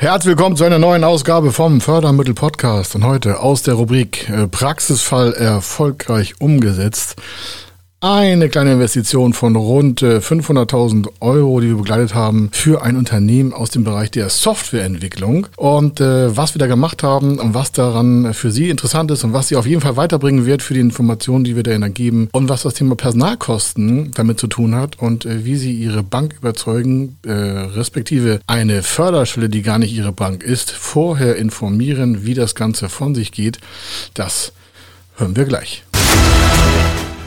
Herzlich willkommen zu einer neuen Ausgabe vom Fördermittel Podcast. Und heute aus der Rubrik äh, Praxisfall erfolgreich umgesetzt eine kleine Investition von rund 500.000 äh, Euro, die wir begleitet haben für ein Unternehmen aus dem Bereich der Softwareentwicklung. Und äh, was wir da gemacht haben und was daran für Sie interessant ist und was Sie auf jeden Fall weiterbringen wird für die Informationen, die wir da geben und was das Thema Personalkosten damit zu tun hat und äh, wie Sie Ihre Bank überzeugen, äh, respektive eine Förderstelle, die gar nicht Ihre Bank ist, vorher informieren, wie das Ganze von sich geht. Das hören wir gleich.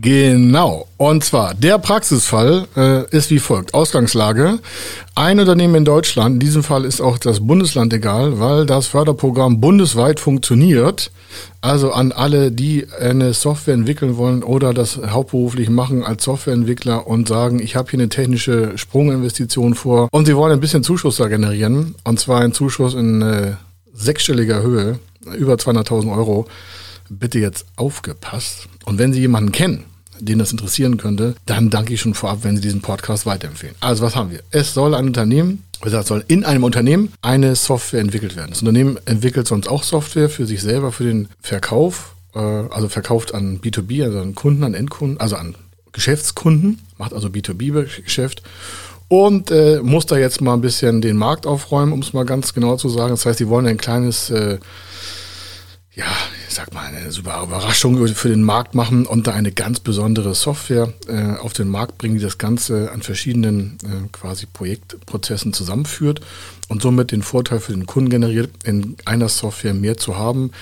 Genau. Und zwar, der Praxisfall äh, ist wie folgt. Ausgangslage. Ein Unternehmen in Deutschland, in diesem Fall ist auch das Bundesland egal, weil das Förderprogramm bundesweit funktioniert. Also an alle, die eine Software entwickeln wollen oder das hauptberuflich machen als Softwareentwickler und sagen, ich habe hier eine technische Sprunginvestition vor und sie wollen ein bisschen Zuschuss da generieren. Und zwar ein Zuschuss in äh, sechsstelliger Höhe, über 200.000 Euro. Bitte jetzt aufgepasst. Und wenn Sie jemanden kennen, den das interessieren könnte, dann danke ich schon vorab, wenn Sie diesen Podcast weiterempfehlen. Also was haben wir? Es soll ein Unternehmen, es soll in einem Unternehmen eine Software entwickelt werden. Das Unternehmen entwickelt sonst auch Software für sich selber, für den Verkauf, äh, also verkauft an B2B, also an Kunden, an Endkunden, also an Geschäftskunden, macht also B2B-Geschäft und äh, muss da jetzt mal ein bisschen den Markt aufräumen, um es mal ganz genau zu sagen. Das heißt, sie wollen ein kleines äh, ja, ich sag mal, eine super Überraschung für den Markt machen und da eine ganz besondere Software äh, auf den Markt bringen, die das Ganze an verschiedenen äh, quasi Projektprozessen zusammenführt und somit den Vorteil für den Kunden generiert, in einer Software mehr zu haben,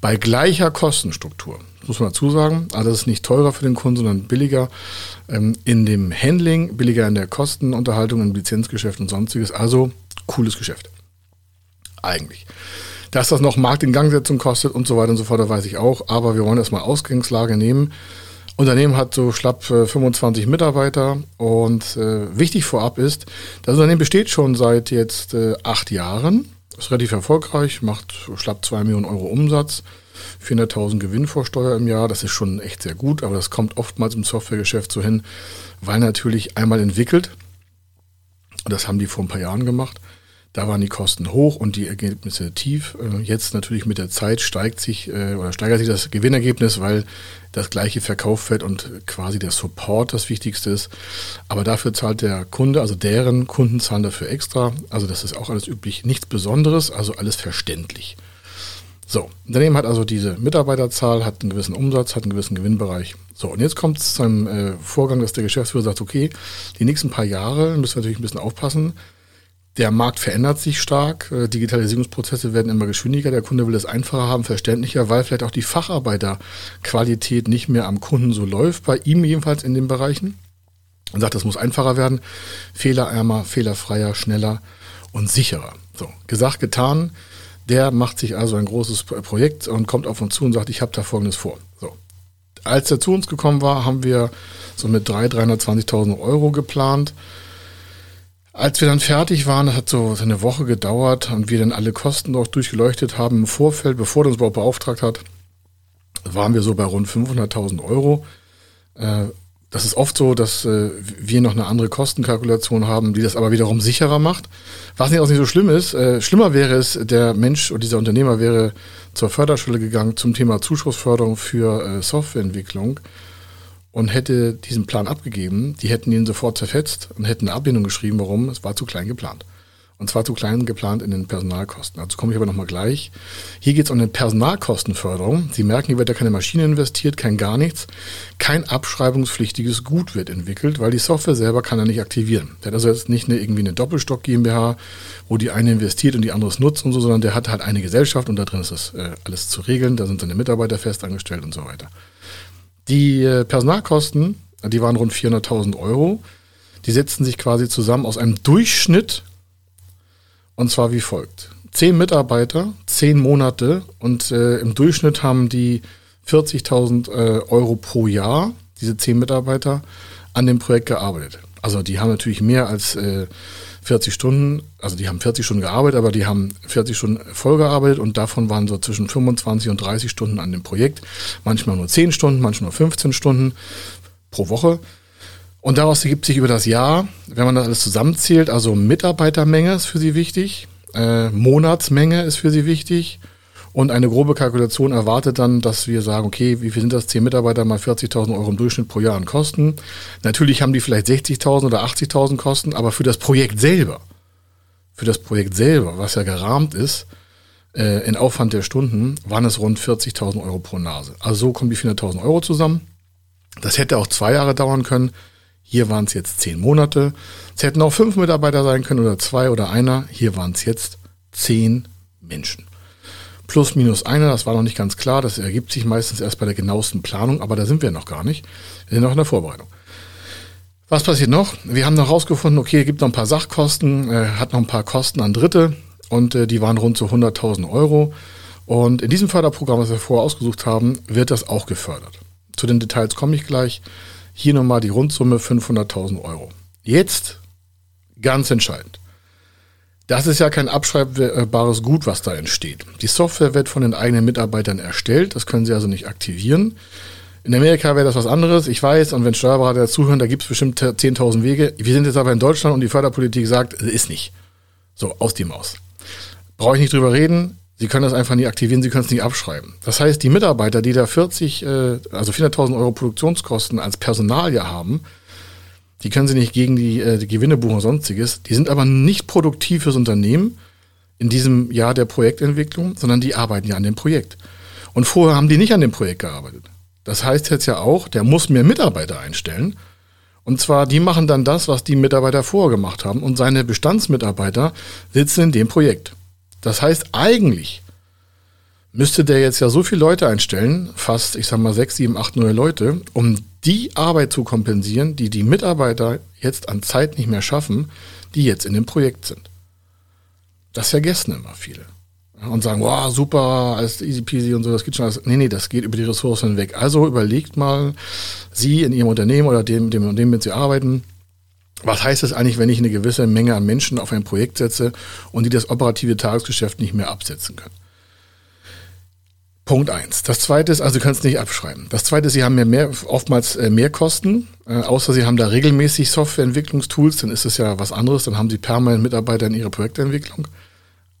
bei gleicher Kostenstruktur. Das muss man dazu sagen. Also das ist nicht teurer für den Kunden, sondern billiger ähm, in dem Handling, billiger in der Kostenunterhaltung, im Lizenzgeschäft und sonstiges. Also cooles Geschäft. Eigentlich. Dass das noch Marktingangsetzung kostet und so weiter und so fort, da weiß ich auch. Aber wir wollen erstmal Ausgangslage nehmen. Unternehmen hat so schlapp 25 äh, Mitarbeiter und äh, wichtig vorab ist, das Unternehmen besteht schon seit jetzt äh, acht Jahren, ist relativ erfolgreich, macht schlapp zwei Millionen Euro Umsatz, 400.000 Gewinn vor Steuer im Jahr, das ist schon echt sehr gut, aber das kommt oftmals im Softwaregeschäft so hin, weil natürlich einmal entwickelt, das haben die vor ein paar Jahren gemacht, da waren die Kosten hoch und die Ergebnisse tief. Äh, jetzt natürlich mit der Zeit steigt sich äh, oder steigert sich das Gewinnergebnis, weil das gleiche verkauft wird und quasi der Support das Wichtigste ist. Aber dafür zahlt der Kunde, also deren Kunden zahlen dafür extra. Also das ist auch alles üblich, nichts Besonderes, also alles verständlich. So, Unternehmen hat also diese Mitarbeiterzahl, hat einen gewissen Umsatz, hat einen gewissen Gewinnbereich. So, und jetzt kommt es zu einem äh, Vorgang, dass der Geschäftsführer sagt, okay, die nächsten paar Jahre müssen wir natürlich ein bisschen aufpassen der Markt verändert sich stark, äh, Digitalisierungsprozesse werden immer geschwindiger, der Kunde will es einfacher haben, verständlicher, weil vielleicht auch die Facharbeiterqualität nicht mehr am Kunden so läuft, bei ihm jedenfalls in den Bereichen. Und sagt, das muss einfacher werden, fehlerärmer, fehlerfreier, schneller und sicherer. So, gesagt, getan. Der macht sich also ein großes Projekt und kommt auf uns zu und sagt, ich habe da Folgendes vor. So. Als er zu uns gekommen war, haben wir so mit 300.000, 320.000 Euro geplant als wir dann fertig waren, das hat so eine Woche gedauert und wir dann alle Kosten auch durchgeleuchtet haben im Vorfeld, bevor er uns überhaupt beauftragt hat, waren wir so bei rund 500.000 Euro. Äh, das ist oft so, dass äh, wir noch eine andere Kostenkalkulation haben, die das aber wiederum sicherer macht. Was nicht auch nicht so schlimm ist. Äh, schlimmer wäre es, der Mensch oder dieser Unternehmer wäre zur Förderschule gegangen zum Thema Zuschussförderung für Softwareentwicklung und hätte diesen Plan abgegeben, die hätten ihn sofort zerfetzt und hätten eine Ablehnung geschrieben, warum, es war zu klein geplant. Und zwar zu klein geplant in den Personalkosten. Dazu komme ich aber nochmal gleich. Hier geht es um eine Personalkostenförderung. Sie merken, hier wird ja keine Maschine investiert, kein gar nichts. Kein abschreibungspflichtiges Gut wird entwickelt, weil die Software selber kann er nicht aktivieren. Der hat also jetzt nicht eine, irgendwie eine Doppelstock GmbH, wo die eine investiert und die andere es nutzt und so, sondern der hat halt eine Gesellschaft und da drin ist das äh, alles zu regeln. Da sind seine Mitarbeiter fest angestellt und so weiter. Die äh, Personalkosten, die waren rund 400.000 Euro. Die setzten sich quasi zusammen aus einem Durchschnitt und zwar wie folgt. Zehn Mitarbeiter, zehn Monate und äh, im Durchschnitt haben die 40.000 äh, Euro pro Jahr, diese zehn Mitarbeiter, an dem Projekt gearbeitet. Also die haben natürlich mehr als äh, 40 Stunden, also die haben 40 Stunden gearbeitet, aber die haben 40 Stunden voll gearbeitet und davon waren so zwischen 25 und 30 Stunden an dem Projekt. Manchmal nur 10 Stunden, manchmal nur 15 Stunden pro Woche. Und daraus ergibt sich über das Jahr, wenn man das alles zusammenzählt, also Mitarbeitermenge ist für Sie wichtig, äh, Monatsmenge ist für Sie wichtig und eine grobe Kalkulation erwartet dann, dass wir sagen, okay, wie viel sind das? 10 Mitarbeiter mal 40.000 Euro im Durchschnitt pro Jahr an Kosten. Natürlich haben die vielleicht 60.000 oder 80.000 Kosten, aber für das Projekt selber, für das Projekt selber, was ja gerahmt ist, äh, in Aufwand der Stunden, waren es rund 40.000 Euro pro Nase. Also so kommen die 400.000 Euro zusammen. Das hätte auch zwei Jahre dauern können. Hier waren es jetzt zehn Monate. Es hätten auch fünf Mitarbeiter sein können oder zwei oder einer. Hier waren es jetzt zehn Menschen. Plus minus einer, das war noch nicht ganz klar. Das ergibt sich meistens erst bei der genauesten Planung, aber da sind wir noch gar nicht. Wir sind noch in der Vorbereitung. Was passiert noch? Wir haben noch rausgefunden, okay, gibt noch ein paar Sachkosten, äh, hat noch ein paar Kosten an Dritte und äh, die waren rund zu 100.000 Euro. Und in diesem Förderprogramm, was wir vorher ausgesucht haben, wird das auch gefördert. Zu den Details komme ich gleich. Hier nochmal die Rundsumme 500.000 Euro. Jetzt ganz entscheidend. Das ist ja kein abschreibbares Gut, was da entsteht. Die Software wird von den eigenen Mitarbeitern erstellt. Das können sie also nicht aktivieren. In Amerika wäre das was anderes. Ich weiß, und wenn Steuerberater zuhören, da gibt es bestimmt 10.000 Wege. Wir sind jetzt aber in Deutschland und die Förderpolitik sagt, es ist nicht. So, aus die Maus. Brauche ich nicht drüber reden. Sie können das einfach nicht aktivieren, Sie können es nicht abschreiben. Das heißt, die Mitarbeiter, die da 40, äh, also 400.000 Euro Produktionskosten als Personal ja haben, die können Sie nicht gegen die, äh, die Gewinne buchen und sonstiges. Die sind aber nicht produktiv fürs Unternehmen in diesem Jahr der Projektentwicklung, sondern die arbeiten ja an dem Projekt. Und vorher haben die nicht an dem Projekt gearbeitet. Das heißt jetzt ja auch, der muss mehr Mitarbeiter einstellen. Und zwar, die machen dann das, was die Mitarbeiter vorher gemacht haben. Und seine Bestandsmitarbeiter sitzen in dem Projekt. Das heißt, eigentlich müsste der jetzt ja so viele Leute einstellen, fast, ich sag mal, sechs, sieben, acht neue Leute, um die Arbeit zu kompensieren, die die Mitarbeiter jetzt an Zeit nicht mehr schaffen, die jetzt in dem Projekt sind. Das vergessen immer viele. Und sagen, wow, super, alles easy peasy und so, das geht schon alles. Nee, nee, das geht über die Ressourcen weg. Also überlegt mal, Sie in Ihrem Unternehmen oder dem, dem Unternehmen, mit Sie arbeiten, was heißt es eigentlich, wenn ich eine gewisse Menge an Menschen auf ein Projekt setze und die das operative Tagesgeschäft nicht mehr absetzen können? Punkt eins. Das zweite ist, also können es nicht abschreiben. Das zweite ist, Sie haben mehr, mehr oftmals äh, mehr Kosten, äh, außer Sie haben da regelmäßig Softwareentwicklungstools, dann ist es ja was anderes, dann haben Sie permanent Mitarbeiter in Ihrer Projektentwicklung.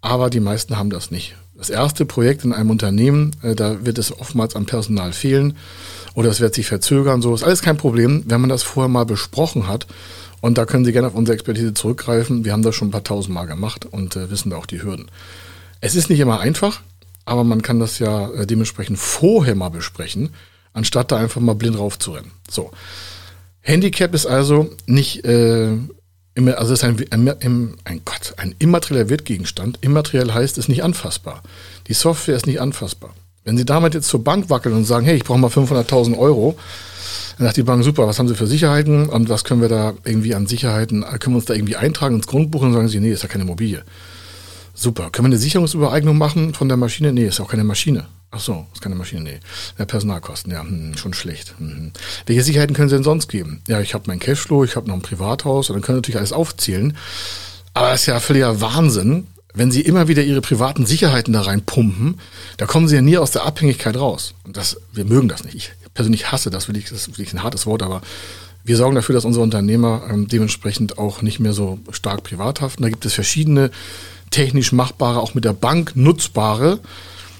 Aber die meisten haben das nicht. Das erste Projekt in einem Unternehmen, äh, da wird es oftmals am Personal fehlen oder es wird sich verzögern. So ist alles kein Problem, wenn man das vorher mal besprochen hat und da können Sie gerne auf unsere Expertise zurückgreifen. Wir haben das schon ein paar tausend Mal gemacht und äh, wissen da auch die Hürden. Es ist nicht immer einfach, aber man kann das ja äh, dementsprechend vorher mal besprechen, anstatt da einfach mal blind raufzurennen. So. Handicap ist also nicht, äh, immer, also ist ein, ein, ein, Gott, ein immaterieller Wertgegenstand. Immateriell heißt, es ist nicht anfassbar. Die Software ist nicht anfassbar. Wenn Sie damit jetzt zur Bank wackeln und sagen, hey, ich brauche mal 500.000 Euro, dann sagt die Bank, super, was haben Sie für Sicherheiten und was können wir da irgendwie an Sicherheiten, können wir uns da irgendwie eintragen ins Grundbuch und sagen Sie, nee, ist ja keine Immobilie. Super, können wir eine Sicherungsübereignung machen von der Maschine? Nee, ist auch keine Maschine. Ach so, ist keine Maschine, nee. Ja, Personalkosten, ja, hm, schon schlecht. Hm. Welche Sicherheiten können Sie denn sonst geben? Ja, ich habe mein Cashflow, ich habe noch ein Privathaus und dann können Sie natürlich alles aufzählen. Aber das ist ja völliger Wahnsinn, wenn Sie immer wieder Ihre privaten Sicherheiten da reinpumpen, da kommen Sie ja nie aus der Abhängigkeit raus. Und das, wir mögen das nicht. Ich persönlich hasse das, will ich, das ist wirklich ein hartes Wort, aber wir sorgen dafür, dass unsere Unternehmer ähm, dementsprechend auch nicht mehr so stark privat haften. Da gibt es verschiedene technisch machbare, auch mit der Bank nutzbare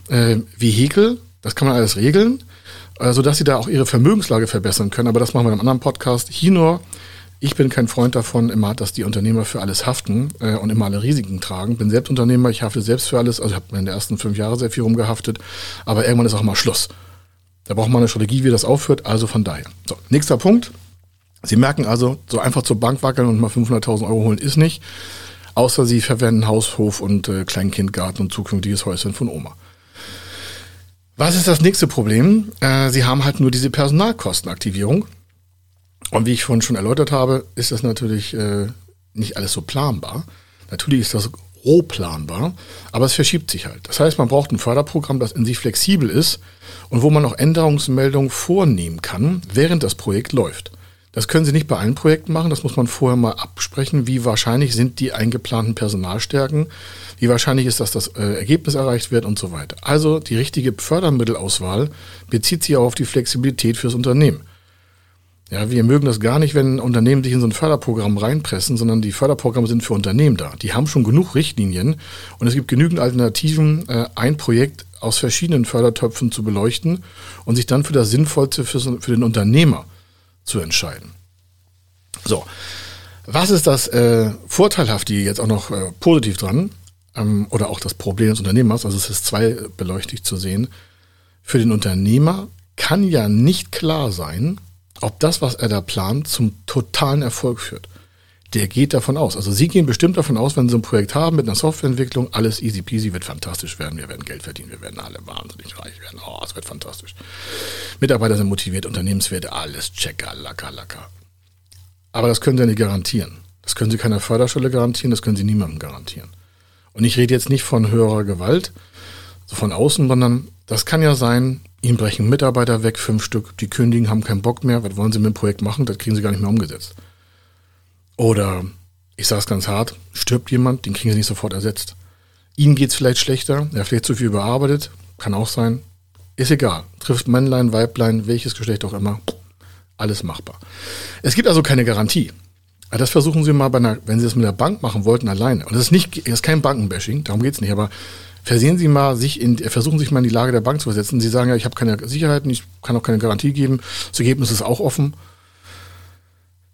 äh, Vehikel. Das kann man alles regeln, äh, sodass sie da auch ihre Vermögenslage verbessern können. Aber das machen wir in einem anderen Podcast. Hier nur Ich bin kein Freund davon, immer, dass die Unternehmer für alles haften äh, und immer alle Risiken tragen. Bin selbst Unternehmer, ich hafte selbst für alles. Also ich habe in den ersten fünf Jahren sehr viel rumgehaftet. Aber irgendwann ist auch mal Schluss. Da braucht man eine Strategie, wie das aufhört. Also von daher. So, nächster Punkt. Sie merken also, so einfach zur Bank wackeln und mal 500.000 Euro holen ist nicht. Außer Sie verwenden Haus, Hof und äh, Kleinkindgarten und zukünftiges Häuschen von Oma. Was ist das nächste Problem? Äh, Sie haben halt nur diese Personalkostenaktivierung. Und wie ich vorhin schon erläutert habe, ist das natürlich äh, nicht alles so planbar. Natürlich ist das roh planbar, aber es verschiebt sich halt. Das heißt, man braucht ein Förderprogramm, das in sich flexibel ist und wo man auch Änderungsmeldungen vornehmen kann, während das Projekt läuft. Das können Sie nicht bei allen Projekten machen, das muss man vorher mal absprechen, wie wahrscheinlich sind die eingeplanten Personalstärken, wie wahrscheinlich ist, dass das äh, Ergebnis erreicht wird und so weiter. Also die richtige Fördermittelauswahl bezieht sich auch auf die Flexibilität fürs Unternehmen. Ja, wir mögen das gar nicht, wenn Unternehmen sich in so ein Förderprogramm reinpressen, sondern die Förderprogramme sind für Unternehmen da. Die haben schon genug Richtlinien und es gibt genügend Alternativen, äh, ein Projekt aus verschiedenen Fördertöpfen zu beleuchten und sich dann für das Sinnvollste für, für den Unternehmer zu entscheiden. So, was ist das äh, Vorteilhafte jetzt auch noch äh, positiv dran ähm, oder auch das Problem des Unternehmers? Also es ist zweibeleuchtig zu sehen. Für den Unternehmer kann ja nicht klar sein, ob das, was er da plant, zum totalen Erfolg führt. Der geht davon aus. Also Sie gehen bestimmt davon aus, wenn Sie ein Projekt haben mit einer Softwareentwicklung, alles easy peasy, wird fantastisch werden, wir werden Geld verdienen, wir werden alle wahnsinnig reich werden. Oh, es wird fantastisch. Mitarbeiter sind motiviert, Unternehmenswerte, alles checker, lacker, lacker. Aber das können Sie nicht garantieren. Das können Sie keiner Förderstelle garantieren, das können Sie niemandem garantieren. Und ich rede jetzt nicht von höherer Gewalt, so von außen, sondern das kann ja sein, Ihnen brechen Mitarbeiter weg, fünf Stück, die kündigen, haben keinen Bock mehr, was wollen sie mit dem Projekt machen, das kriegen sie gar nicht mehr umgesetzt. Oder, ich sage es ganz hart, stirbt jemand, den kriegen sie nicht sofort ersetzt. Ihnen geht es vielleicht schlechter, er hat vielleicht zu viel überarbeitet, kann auch sein. Ist egal. Trifft Männlein, Weiblein, welches Geschlecht auch immer, alles machbar. Es gibt also keine Garantie. Das versuchen Sie mal bei einer, wenn Sie das mit der Bank machen wollten, alleine. Und das ist nicht, das ist kein Bankenbashing, darum geht es nicht, aber Versehen Sie mal sich in, versuchen sich mal in die Lage der Bank zu versetzen. Sie sagen ja, ich habe keine Sicherheiten, ich kann auch keine Garantie geben. Das Ergebnis ist auch offen.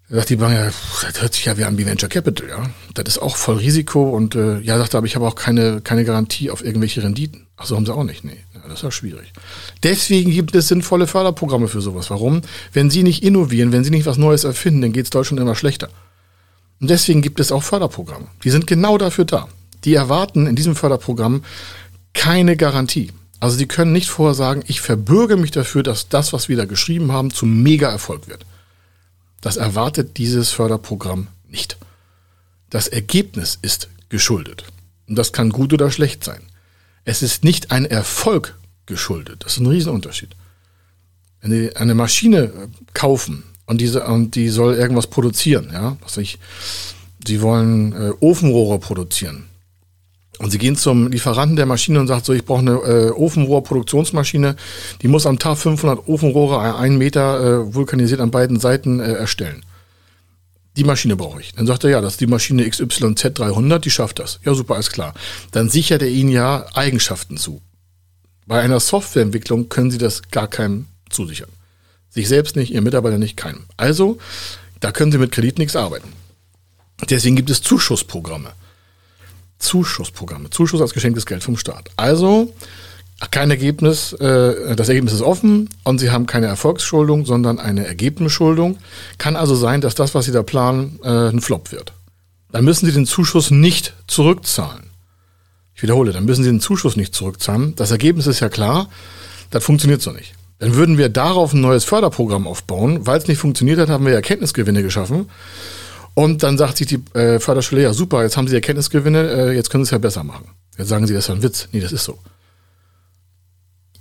Da sagt die Bank, ja, das hört sich ja wie an wie Venture Capital, ja. Das ist auch voll Risiko und äh, ja, sagt er, aber ich habe auch keine, keine Garantie auf irgendwelche Renditen. Ach so, haben sie auch nicht. Nee, ja, das ist ja schwierig. Deswegen gibt es sinnvolle Förderprogramme für sowas. Warum? Wenn Sie nicht innovieren, wenn Sie nicht was Neues erfinden, dann geht es Deutschland immer schlechter. Und deswegen gibt es auch Förderprogramme. Die sind genau dafür da die erwarten in diesem Förderprogramm keine Garantie. Also sie können nicht vorher sagen, ich verbürge mich dafür, dass das, was wir da geschrieben haben, zum Mega-Erfolg wird. Das erwartet dieses Förderprogramm nicht. Das Ergebnis ist geschuldet. Und das kann gut oder schlecht sein. Es ist nicht ein Erfolg geschuldet. Das ist ein Riesenunterschied. Wenn Sie eine Maschine kaufen und diese, und die soll irgendwas produzieren, ja, was ich, Sie wollen äh, Ofenrohre produzieren, und sie gehen zum Lieferanten der Maschine und sagt so, ich brauche eine äh, Ofenrohrproduktionsmaschine, die muss am Tag 500 Ofenrohre einen Meter äh, vulkanisiert an beiden Seiten äh, erstellen. Die Maschine brauche ich. Dann sagt er, ja, das ist die Maschine XYZ300, die schafft das. Ja, super, alles klar. Dann sichert er Ihnen ja Eigenschaften zu. Bei einer Softwareentwicklung können Sie das gar keinem zusichern. Sich selbst nicht, Ihr Mitarbeiter nicht, keinem. Also, da können Sie mit Kredit nichts arbeiten. Deswegen gibt es Zuschussprogramme. Zuschussprogramme. Zuschuss als geschenktes Geld vom Staat. Also kein Ergebnis, äh, das Ergebnis ist offen und Sie haben keine Erfolgsschuldung, sondern eine Ergebnisschuldung. Kann also sein, dass das, was Sie da planen, äh, ein Flop wird. Dann müssen Sie den Zuschuss nicht zurückzahlen. Ich wiederhole, dann müssen Sie den Zuschuss nicht zurückzahlen. Das Ergebnis ist ja klar, das funktioniert so nicht. Dann würden wir darauf ein neues Förderprogramm aufbauen. Weil es nicht funktioniert hat, haben wir Erkenntnisgewinne geschaffen. Und dann sagt sich die äh, Förderschule, ja super, jetzt haben Sie Erkenntnisgewinne, äh, jetzt können Sie es ja besser machen. Jetzt sagen Sie, das ist ein Witz. Nee, das ist so.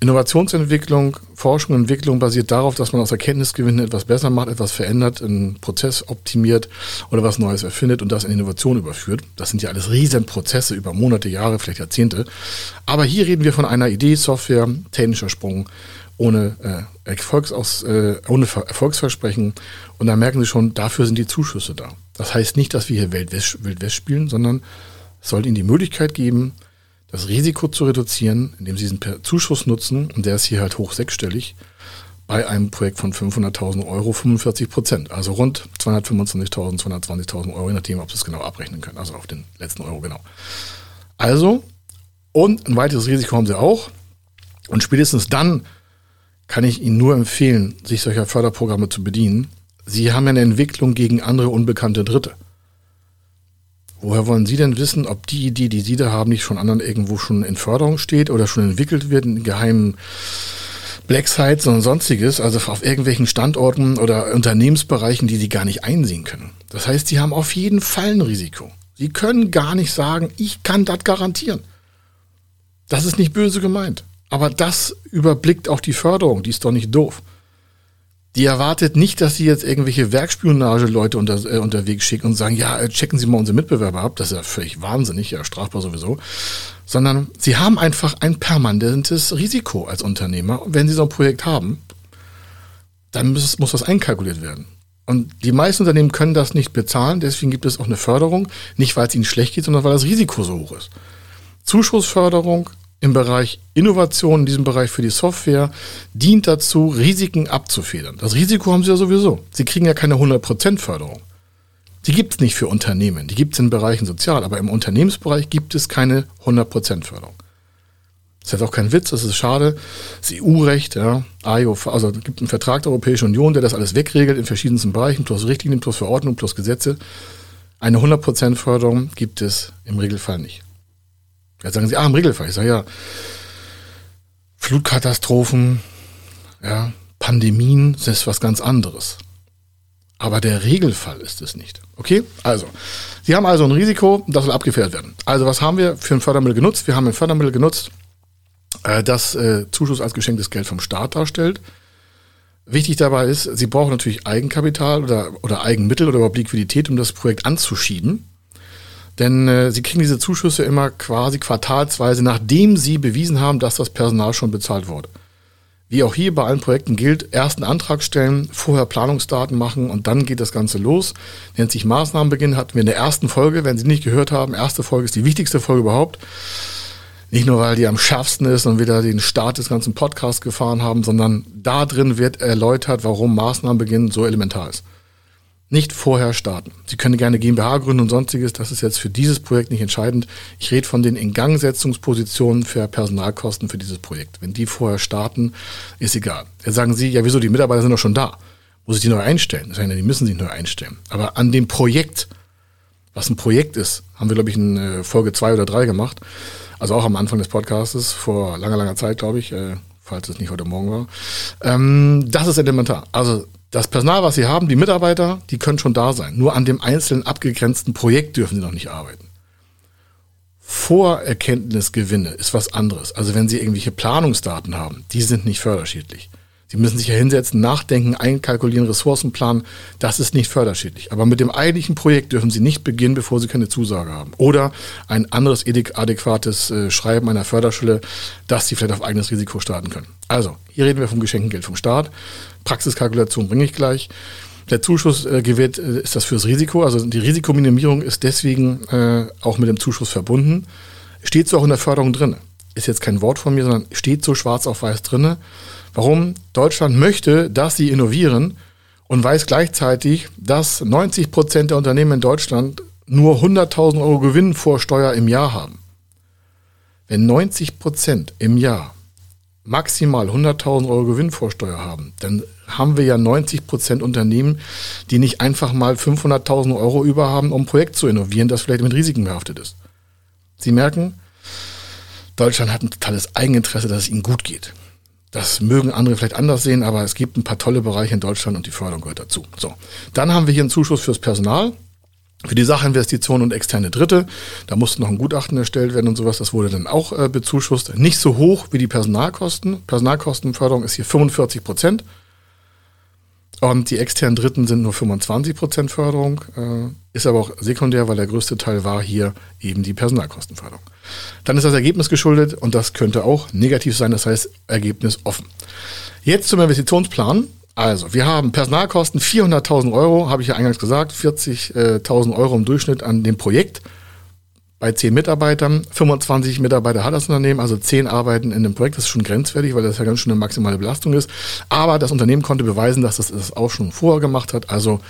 Innovationsentwicklung, Forschung und Entwicklung basiert darauf, dass man aus Erkenntnisgewinnen etwas besser macht, etwas verändert, einen Prozess optimiert oder was Neues erfindet und das in Innovation überführt. Das sind ja alles Riesenprozesse über Monate, Jahre, vielleicht Jahrzehnte. Aber hier reden wir von einer Idee, Software, technischer Sprung, ohne, äh, Erfolgsaus, äh, ohne Erfolgsversprechen. Und da merken Sie schon, dafür sind die Zuschüsse da. Das heißt nicht, dass wir hier Wild West spielen, sondern es soll Ihnen die Möglichkeit geben, das Risiko zu reduzieren, indem Sie diesen Zuschuss nutzen, und der ist hier halt hoch sechsstellig, bei einem Projekt von 500.000 Euro 45 Prozent, also rund 225.000, 220.000 Euro, je nachdem, ob Sie es genau abrechnen können, also auf den letzten Euro genau. Also, und ein weiteres Risiko haben Sie auch. Und spätestens dann kann ich Ihnen nur empfehlen, sich solcher Förderprogramme zu bedienen. Sie haben eine Entwicklung gegen andere unbekannte Dritte. Woher wollen Sie denn wissen, ob die Idee, die Sie da haben, nicht schon anderen irgendwo schon in Förderung steht oder schon entwickelt wird in geheimen Black Sites und sonstiges, also auf irgendwelchen Standorten oder Unternehmensbereichen, die Sie gar nicht einsehen können? Das heißt, Sie haben auf jeden Fall ein Risiko. Sie können gar nicht sagen, ich kann das garantieren. Das ist nicht böse gemeint. Aber das überblickt auch die Förderung, die ist doch nicht doof. Die erwartet nicht, dass sie jetzt irgendwelche Werkspionage-Leute unter, äh, unterwegs schicken und sagen, ja, äh, checken Sie mal unsere Mitbewerber ab. Das ist ja völlig wahnsinnig, ja, strafbar sowieso. Sondern sie haben einfach ein permanentes Risiko als Unternehmer. Wenn sie so ein Projekt haben, dann muss, muss das einkalkuliert werden. Und die meisten Unternehmen können das nicht bezahlen, deswegen gibt es auch eine Förderung, nicht weil es ihnen schlecht geht, sondern weil das Risiko so hoch ist. Zuschussförderung im Bereich Innovation, in diesem Bereich für die Software, dient dazu, Risiken abzufedern. Das Risiko haben Sie ja sowieso. Sie kriegen ja keine 100% Förderung. Die gibt es nicht für Unternehmen. Die gibt es in Bereichen sozial, aber im Unternehmensbereich gibt es keine 100% Förderung. Das ist jetzt auch kein Witz, das ist schade. Das EU-Recht, ja, IO, also es gibt einen Vertrag der Europäischen Union, der das alles wegregelt in verschiedensten Bereichen, plus Richtlinien, plus Verordnungen, plus Gesetze. Eine 100% Förderung gibt es im Regelfall nicht. Jetzt sagen sie, ah, im Regelfall. Ich sage ja, Flutkatastrophen, ja, Pandemien, das ist was ganz anderes. Aber der Regelfall ist es nicht. Okay? Also, Sie haben also ein Risiko, das soll abgefedert werden. Also, was haben wir für ein Fördermittel genutzt? Wir haben ein Fördermittel genutzt, äh, das äh, Zuschuss als geschenktes Geld vom Staat darstellt. Wichtig dabei ist, Sie brauchen natürlich Eigenkapital oder, oder Eigenmittel oder überhaupt Liquidität, um das Projekt anzuschieben. Denn äh, sie kriegen diese Zuschüsse immer quasi quartalsweise, nachdem sie bewiesen haben, dass das Personal schon bezahlt wurde. Wie auch hier bei allen Projekten gilt, erst einen Antrag stellen, vorher Planungsdaten machen und dann geht das Ganze los. Nennt sich Maßnahmenbeginn, hatten wir in der ersten Folge, wenn Sie nicht gehört haben, erste Folge ist die wichtigste Folge überhaupt. Nicht nur, weil die am schärfsten ist und wieder den Start des ganzen Podcasts gefahren haben, sondern da drin wird erläutert, warum Maßnahmenbeginn so elementar ist nicht vorher starten. Sie können gerne GmbH gründen und sonstiges. Das ist jetzt für dieses Projekt nicht entscheidend. Ich rede von den Ingangsetzungspositionen für Personalkosten für dieses Projekt. Wenn die vorher starten, ist egal. Jetzt sagen Sie, ja, wieso, die Mitarbeiter sind doch schon da. Muss ich die neu einstellen? Das heißt, die müssen sich neu einstellen. Aber an dem Projekt, was ein Projekt ist, haben wir, glaube ich, in äh, Folge zwei oder drei gemacht. Also auch am Anfang des Podcastes, vor langer, langer Zeit, glaube ich, äh, falls es nicht heute Morgen war. Ähm, das ist elementar. Also das Personal, was Sie haben, die Mitarbeiter, die können schon da sein. Nur an dem einzelnen abgegrenzten Projekt dürfen Sie noch nicht arbeiten. Vorerkenntnisgewinne ist was anderes. Also wenn Sie irgendwelche Planungsdaten haben, die sind nicht förderschädlich. Sie müssen sich ja hinsetzen, nachdenken, einkalkulieren, Ressourcenplan. Das ist nicht förderschädlich. Aber mit dem eigentlichen Projekt dürfen Sie nicht beginnen, bevor Sie keine Zusage haben. Oder ein anderes adäquates äh, Schreiben einer Förderschule, dass Sie vielleicht auf eigenes Risiko starten können. Also, hier reden wir vom Geschenkengeld vom Staat. Praxiskalkulation bringe ich gleich. Der Zuschuss äh, gewährt äh, ist das fürs Risiko. Also die Risikominimierung ist deswegen äh, auch mit dem Zuschuss verbunden. Steht so auch in der Förderung drin. Ist jetzt kein Wort von mir, sondern steht so schwarz auf weiß drinne warum Deutschland möchte, dass sie innovieren und weiß gleichzeitig, dass 90 Prozent der Unternehmen in Deutschland nur 100.000 Euro Gewinn vor Steuer im Jahr haben. Wenn 90 Prozent im Jahr maximal 100.000 Euro Gewinn vor Steuer haben, dann haben wir ja 90 Prozent Unternehmen, die nicht einfach mal 500.000 Euro über haben, um ein Projekt zu innovieren, das vielleicht mit Risiken behaftet ist. Sie merken, Deutschland hat ein totales Eigeninteresse, dass es ihnen gut geht. Das mögen andere vielleicht anders sehen, aber es gibt ein paar tolle Bereiche in Deutschland und die Förderung gehört dazu. So. Dann haben wir hier einen Zuschuss fürs Personal. Für die Sachinvestitionen und externe Dritte, da musste noch ein Gutachten erstellt werden und sowas, das wurde dann auch äh, bezuschusst. Nicht so hoch wie die Personalkosten. Personalkostenförderung ist hier 45 Prozent. Und die externen Dritten sind nur 25 Prozent Förderung, äh, ist aber auch sekundär, weil der größte Teil war hier eben die Personalkostenförderung. Dann ist das Ergebnis geschuldet und das könnte auch negativ sein, das heißt Ergebnis offen. Jetzt zum Investitionsplan. Also, wir haben Personalkosten 400.000 Euro, habe ich ja eingangs gesagt, 40.000 Euro im Durchschnitt an dem Projekt bei 10 Mitarbeitern. 25 Mitarbeiter hat das Unternehmen, also 10 arbeiten in dem Projekt. Das ist schon grenzwertig, weil das ja ganz schön eine maximale Belastung ist. Aber das Unternehmen konnte beweisen, dass das das auch schon vorher gemacht hat. Also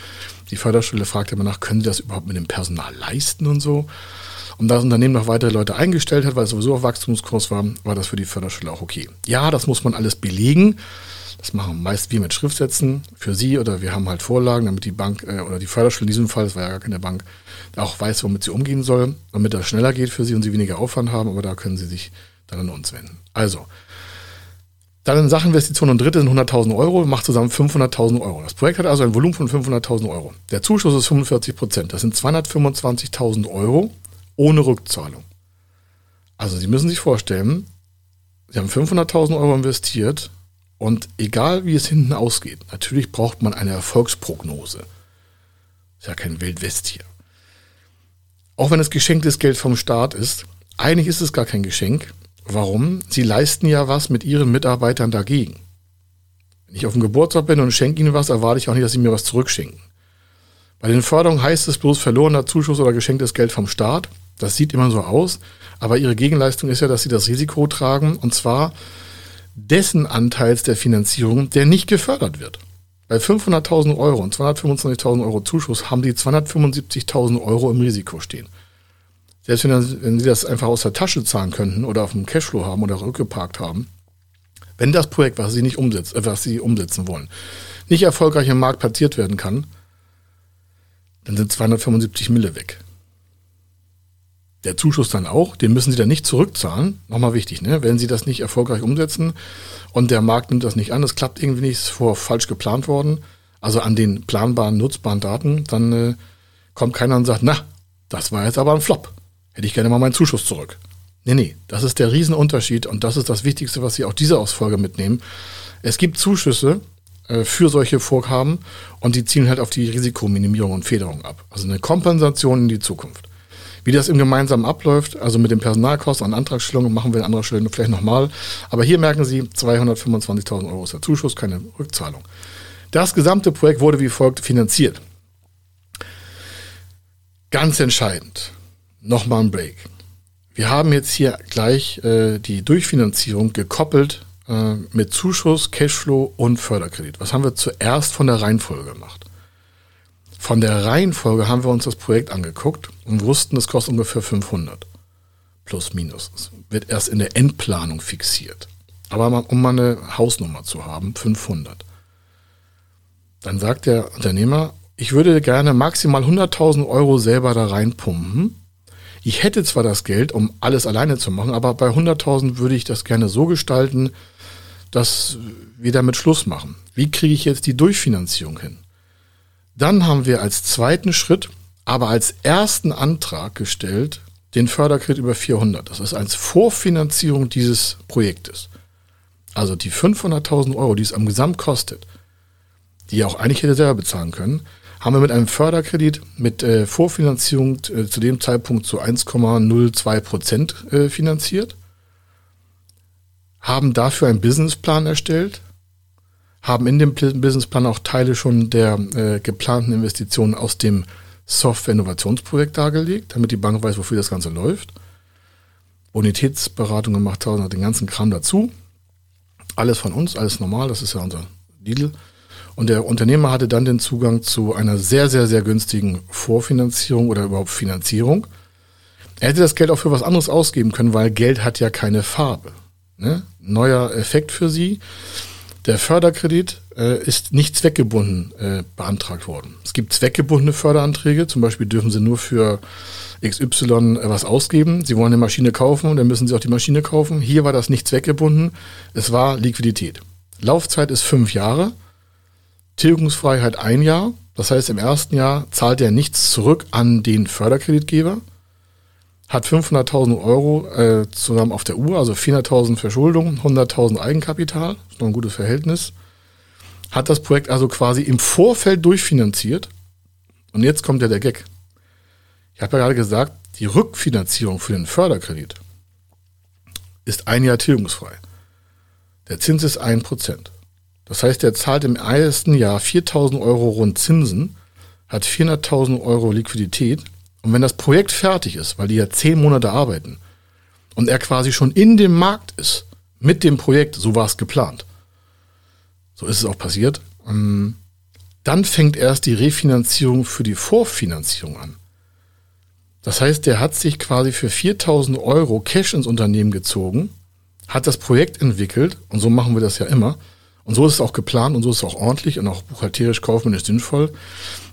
die Förderstelle fragte immer nach, können Sie das überhaupt mit dem Personal leisten und so. Und da das Unternehmen noch weitere Leute eingestellt hat, weil es sowieso auf Wachstumskurs war, war das für die Förderstelle auch okay. Ja, das muss man alles belegen. Das machen meist wir mit Schriftsätzen für Sie oder wir haben halt Vorlagen, damit die Bank äh, oder die Förderschule in diesem Fall, das war ja gar keine Bank, auch weiß, womit sie umgehen soll, damit das schneller geht für Sie und Sie weniger Aufwand haben, aber da können Sie sich dann an uns wenden. Also, dann in Sachinvestition und dritte sind 100.000 Euro, macht zusammen 500.000 Euro. Das Projekt hat also ein Volumen von 500.000 Euro. Der Zuschuss ist 45 Prozent. Das sind 225.000 Euro ohne Rückzahlung. Also Sie müssen sich vorstellen, Sie haben 500.000 Euro investiert und egal wie es hinten ausgeht, natürlich braucht man eine Erfolgsprognose. Ist ja kein Wildwest hier. Auch wenn es geschenktes Geld vom Staat ist, eigentlich ist es gar kein Geschenk. Warum? Sie leisten ja was mit ihren Mitarbeitern dagegen. Wenn ich auf dem Geburtstag bin und schenke ihnen was, erwarte ich auch nicht, dass sie mir was zurückschenken. Bei den Förderungen heißt es bloß verlorener Zuschuss oder geschenktes Geld vom Staat. Das sieht immer so aus, aber ihre Gegenleistung ist ja, dass sie das Risiko tragen und zwar dessen Anteils der Finanzierung, der nicht gefördert wird. Bei 500.000 Euro und 225.000 Euro Zuschuss haben die 275.000 Euro im Risiko stehen. Selbst wenn, wenn sie das einfach aus der Tasche zahlen könnten oder auf dem Cashflow haben oder rückgeparkt haben, wenn das Projekt, was sie nicht umsetzt, äh, was sie umsetzen wollen, nicht erfolgreich im Markt platziert werden kann, dann sind 275 Mille weg. Der Zuschuss dann auch, den müssen Sie dann nicht zurückzahlen. Nochmal wichtig, ne? wenn Sie das nicht erfolgreich umsetzen und der Markt nimmt das nicht an, es klappt irgendwie nicht, ist vor falsch geplant worden, also an den planbaren, nutzbaren Daten, dann äh, kommt keiner und sagt, na, das war jetzt aber ein Flop. Hätte ich gerne mal meinen Zuschuss zurück. Nee, nee, das ist der Riesenunterschied und das ist das Wichtigste, was Sie auch diese Ausfolge mitnehmen. Es gibt Zuschüsse äh, für solche Vorhaben und die zielen halt auf die Risikominimierung und Federung ab. Also eine Kompensation in die Zukunft. Wie das im Gemeinsamen abläuft, also mit den Personalkosten an Antragstellung, machen wir an anderer Stelle vielleicht nochmal. Aber hier merken Sie, 225.000 Euro ist der Zuschuss, keine Rückzahlung. Das gesamte Projekt wurde wie folgt finanziert. Ganz entscheidend, nochmal ein Break. Wir haben jetzt hier gleich äh, die Durchfinanzierung gekoppelt äh, mit Zuschuss, Cashflow und Förderkredit. Was haben wir zuerst von der Reihenfolge gemacht? Von der Reihenfolge haben wir uns das Projekt angeguckt und wussten, es kostet ungefähr 500. Plus, minus. Es wird erst in der Endplanung fixiert. Aber um mal eine Hausnummer zu haben, 500. Dann sagt der Unternehmer, ich würde gerne maximal 100.000 Euro selber da reinpumpen. Ich hätte zwar das Geld, um alles alleine zu machen, aber bei 100.000 würde ich das gerne so gestalten, dass wir damit Schluss machen. Wie kriege ich jetzt die Durchfinanzierung hin? Dann haben wir als zweiten Schritt, aber als ersten Antrag gestellt, den Förderkredit über 400. Das ist als Vorfinanzierung dieses Projektes. Also die 500.000 Euro, die es am Gesamt kostet, die er auch eigentlich hätte selber bezahlen können, haben wir mit einem Förderkredit mit äh, Vorfinanzierung äh, zu dem Zeitpunkt zu 1,02 Prozent äh, finanziert, haben dafür einen Businessplan erstellt, haben in dem Businessplan auch Teile schon der äh, geplanten Investitionen aus dem Software-Innovationsprojekt dargelegt, damit die Bank weiß, wofür das Ganze läuft. Bonitätsberatung gemacht, den ganzen Kram dazu. Alles von uns, alles normal, das ist ja unser Deal. Und der Unternehmer hatte dann den Zugang zu einer sehr, sehr, sehr günstigen Vorfinanzierung oder überhaupt Finanzierung. Er hätte das Geld auch für was anderes ausgeben können, weil Geld hat ja keine Farbe. Ne? Neuer Effekt für Sie. Der Förderkredit äh, ist nicht zweckgebunden äh, beantragt worden. Es gibt zweckgebundene Förderanträge, zum Beispiel dürfen Sie nur für XY äh, was ausgeben. Sie wollen eine Maschine kaufen und dann müssen Sie auch die Maschine kaufen. Hier war das nicht zweckgebunden, es war Liquidität. Laufzeit ist fünf Jahre, Tilgungsfreiheit ein Jahr. Das heißt, im ersten Jahr zahlt er nichts zurück an den Förderkreditgeber hat 500.000 Euro äh, zusammen auf der Uhr, also 400.000 Verschuldung, 100.000 Eigenkapital, ist noch ein gutes Verhältnis. Hat das Projekt also quasi im Vorfeld durchfinanziert. Und jetzt kommt ja der Gag. Ich habe ja gerade gesagt, die Rückfinanzierung für den Förderkredit ist ein Jahr tilgungsfrei. Der Zins ist ein Prozent. Das heißt, er zahlt im ersten Jahr 4.000 Euro rund Zinsen, hat 400.000 Euro Liquidität Und wenn das Projekt fertig ist, weil die ja zehn Monate arbeiten und er quasi schon in dem Markt ist mit dem Projekt, so war es geplant. So ist es auch passiert. Ähm, dann fängt erst die Refinanzierung für die Vorfinanzierung an. Das heißt, der hat sich quasi für 4000 Euro Cash ins Unternehmen gezogen, hat das Projekt entwickelt und so machen wir das ja immer. Und so ist es auch geplant und so ist es auch ordentlich und auch buchhalterisch kaufmännisch sinnvoll.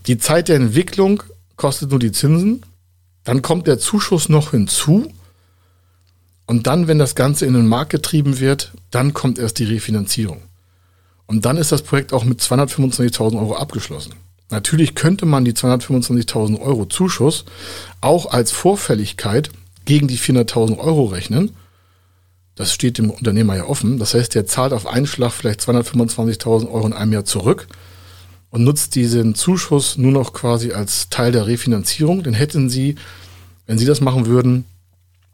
Die Zeit der Entwicklung kostet nur die Zinsen. Dann kommt der Zuschuss noch hinzu. Und dann, wenn das Ganze in den Markt getrieben wird, dann kommt erst die Refinanzierung. Und dann ist das Projekt auch mit 225.000 Euro abgeschlossen. Natürlich könnte man die 225.000 Euro Zuschuss auch als Vorfälligkeit gegen die 400.000 Euro rechnen. Das steht dem Unternehmer ja offen. Das heißt, der zahlt auf einen Schlag vielleicht 225.000 Euro in einem Jahr zurück und nutzt diesen Zuschuss nur noch quasi als Teil der Refinanzierung. Dann hätten Sie, wenn Sie das machen würden,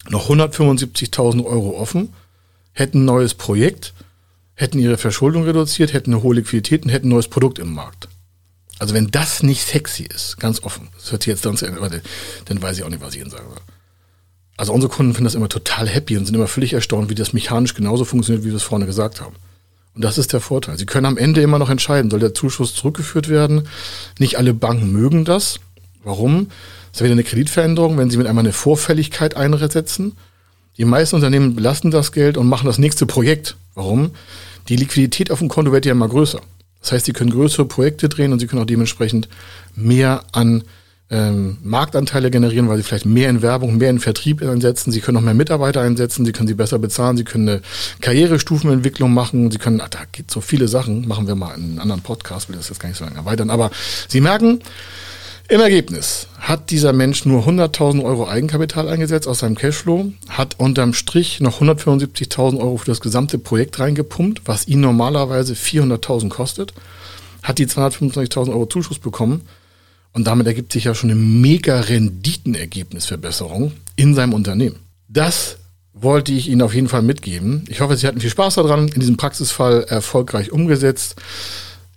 noch 175.000 Euro offen, hätten ein neues Projekt, hätten ihre Verschuldung reduziert, hätten eine hohe Liquidität und hätten ein neues Produkt im Markt. Also wenn das nicht sexy ist, ganz offen, das hört sich jetzt ganz, warte, dann weiß ich auch nicht, was ich Ihnen sagen soll. Also unsere Kunden finden das immer total happy und sind immer völlig erstaunt, wie das mechanisch genauso funktioniert, wie wir es vorne gesagt haben. Und das ist der Vorteil. Sie können am Ende immer noch entscheiden, soll der Zuschuss zurückgeführt werden. Nicht alle Banken mögen das. Warum? Ist wieder eine Kreditveränderung, wenn Sie mit einmal eine Vorfälligkeit einsetzen. Die meisten Unternehmen belasten das Geld und machen das nächste Projekt. Warum? Die Liquidität auf dem Konto wird ja immer größer. Das heißt, sie können größere Projekte drehen und sie können auch dementsprechend mehr an ähm, Marktanteile generieren, weil sie vielleicht mehr in Werbung, mehr in Vertrieb einsetzen. Sie können noch mehr Mitarbeiter einsetzen, sie können sie besser bezahlen, sie können eine Karrierestufenentwicklung machen, sie können, ach, da geht so viele Sachen, machen wir mal in einem anderen Podcast, will das jetzt gar nicht so lange erweitern. Aber Sie merken, im Ergebnis hat dieser Mensch nur 100.000 Euro Eigenkapital eingesetzt aus seinem Cashflow, hat unterm Strich noch 175.000 Euro für das gesamte Projekt reingepumpt, was ihn normalerweise 400.000 kostet, hat die 225.000 Euro Zuschuss bekommen und damit ergibt sich ja schon eine mega Renditenergebnisverbesserung in seinem Unternehmen. Das wollte ich Ihnen auf jeden Fall mitgeben. Ich hoffe, Sie hatten viel Spaß daran, in diesem Praxisfall erfolgreich umgesetzt.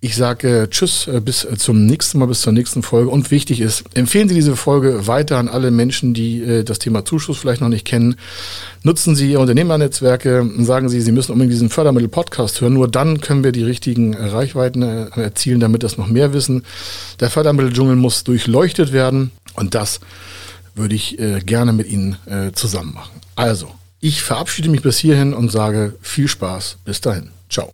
Ich sage Tschüss, äh, bis äh, zum nächsten Mal, bis zur nächsten Folge. Und wichtig ist, empfehlen Sie diese Folge weiter an alle Menschen, die äh, das Thema Zuschuss vielleicht noch nicht kennen. Nutzen Sie Ihr Unternehmernetzwerke und sagen Sie, Sie müssen unbedingt diesen Fördermittel-Podcast hören. Nur dann können wir die richtigen Reichweiten erzielen, damit das noch mehr wissen. Der Fördermitteldschungel muss durchleuchtet werden und das würde ich gerne mit Ihnen zusammen machen. Also, ich verabschiede mich bis hierhin und sage viel Spaß. Bis dahin. Ciao.